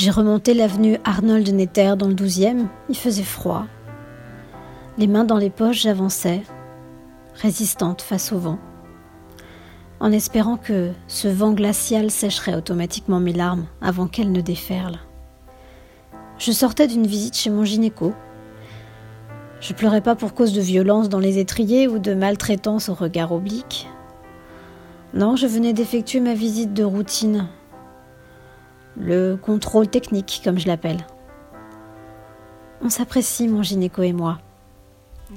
J'ai remonté l'avenue Arnold Netter dans le 12e, il faisait froid. Les mains dans les poches, j'avançais, résistante face au vent, en espérant que ce vent glacial sécherait automatiquement mes larmes avant qu'elles ne déferlent. Je sortais d'une visite chez mon gynéco. Je pleurais pas pour cause de violence dans les étriers ou de maltraitance au regard oblique. Non, je venais d'effectuer ma visite de routine. Le contrôle technique, comme je l'appelle. On s'apprécie, mon gynéco et moi.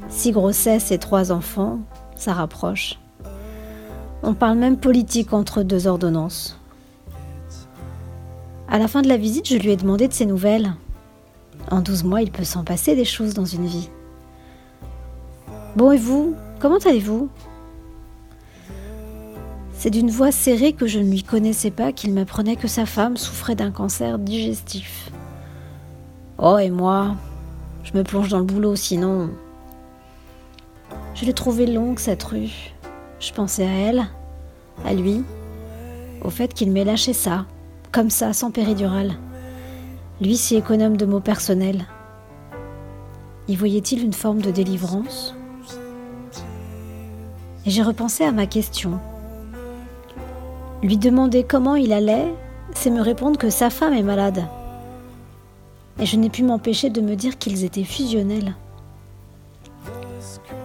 Six grossesses et trois enfants, ça rapproche. On parle même politique entre deux ordonnances. À la fin de la visite, je lui ai demandé de ses nouvelles. En douze mois, il peut s'en passer des choses dans une vie. Bon, et vous? Comment allez-vous? C'est d'une voix serrée que je ne lui connaissais pas qu'il m'apprenait que sa femme souffrait d'un cancer digestif. Oh, et moi Je me plonge dans le boulot, sinon je l'ai trouvée longue, cette rue. Je pensais à elle, à lui, au fait qu'il m'ait lâché ça, comme ça, sans péridurale. Lui si économe de mots personnels. Y voyait-il une forme de délivrance? Et j'ai repensé à ma question. Lui demander comment il allait, c'est me répondre que sa femme est malade. Et je n'ai pu m'empêcher de me dire qu'ils étaient fusionnels.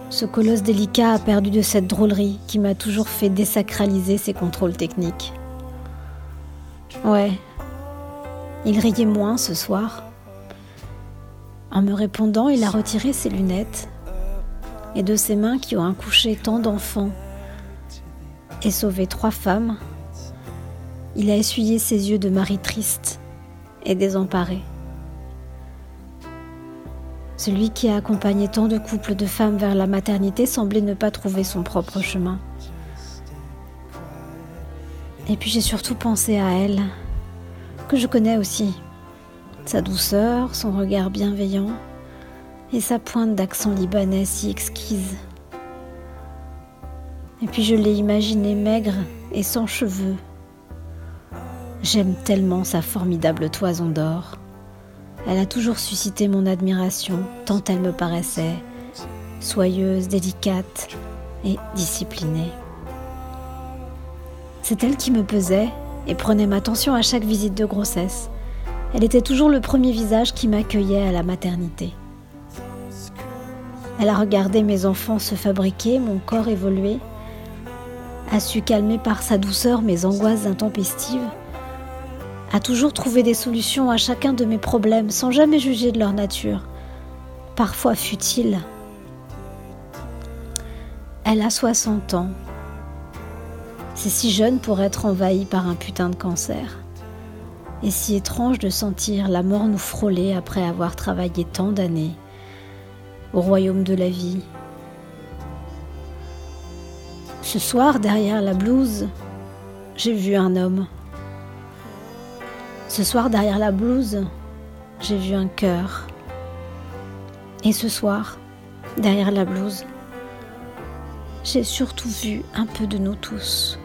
Ce colosse délicat a perdu de cette drôlerie qui m'a toujours fait désacraliser ses contrôles techniques. Ouais, il riait moins ce soir. En me répondant, il a retiré ses lunettes et de ses mains qui ont accouché tant d'enfants et sauvé trois femmes, il a essuyé ses yeux de mari triste et désemparé. Celui qui a accompagné tant de couples de femmes vers la maternité semblait ne pas trouver son propre chemin. Et puis j'ai surtout pensé à elle, que je connais aussi. Sa douceur, son regard bienveillant et sa pointe d'accent libanais si exquise. Et puis je l'ai imaginée maigre et sans cheveux. J'aime tellement sa formidable toison d'or. Elle a toujours suscité mon admiration, tant elle me paraissait soyeuse, délicate et disciplinée. C'est elle qui me pesait et prenait ma tension à chaque visite de grossesse. Elle était toujours le premier visage qui m'accueillait à la maternité. Elle a regardé mes enfants se fabriquer, mon corps évoluer, a su calmer par sa douceur mes angoisses intempestives toujours trouvé des solutions à chacun de mes problèmes sans jamais juger de leur nature, parfois futile. Elle a 60 ans. C'est si jeune pour être envahie par un putain de cancer. Et si étrange de sentir la mort nous frôler après avoir travaillé tant d'années au royaume de la vie. Ce soir, derrière la blouse, j'ai vu un homme. Ce soir, derrière la blouse, j'ai vu un cœur. Et ce soir, derrière la blouse, j'ai surtout vu un peu de nous tous.